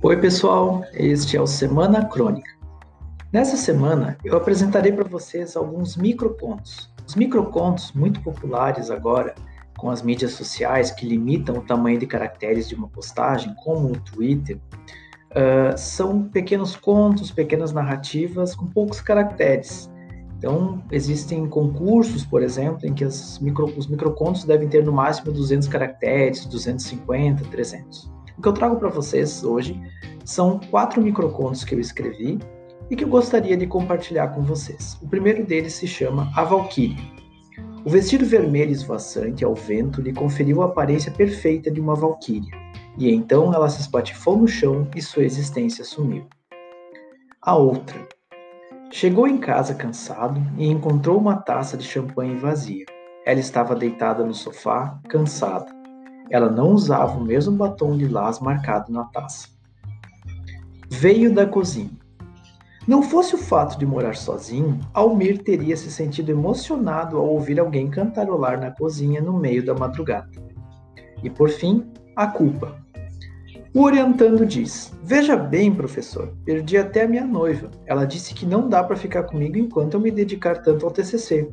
Oi, pessoal, este é o Semana Crônica. Nessa semana, eu apresentarei para vocês alguns microcontos. Os microcontos, muito populares agora, com as mídias sociais que limitam o tamanho de caracteres de uma postagem, como o Twitter, uh, são pequenos contos, pequenas narrativas com poucos caracteres. Então, existem concursos, por exemplo, em que micro, os microcontos devem ter no máximo 200 caracteres, 250, 300. O que eu trago para vocês hoje são quatro microcontos que eu escrevi e que eu gostaria de compartilhar com vocês. O primeiro deles se chama A Valquíria. O vestido vermelho esvoaçante ao vento lhe conferiu a aparência perfeita de uma valquíria, e então ela se espatifou no chão e sua existência sumiu. A outra. Chegou em casa cansado e encontrou uma taça de champanhe vazia. Ela estava deitada no sofá, cansada. Ela não usava o mesmo batom lilás marcado na taça. Veio da cozinha. Não fosse o fato de morar sozinho, Almir teria se sentido emocionado ao ouvir alguém cantarolar na cozinha no meio da madrugada. E por fim, a culpa. O orientando diz: Veja bem, professor, perdi até a minha noiva. Ela disse que não dá para ficar comigo enquanto eu me dedicar tanto ao TCC.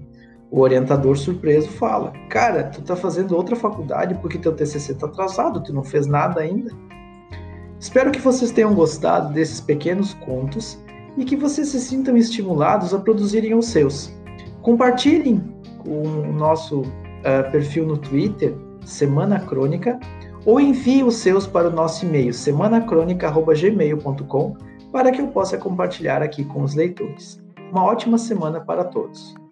O orientador surpreso fala: Cara, tu tá fazendo outra faculdade porque teu TCC tá atrasado, tu não fez nada ainda. Espero que vocês tenham gostado desses pequenos contos e que vocês se sintam estimulados a produzirem os seus. Compartilhem com o nosso uh, perfil no Twitter, Semana Crônica, ou envie os seus para o nosso e-mail, semanacrônica.gmail.com, para que eu possa compartilhar aqui com os leitores. Uma ótima semana para todos!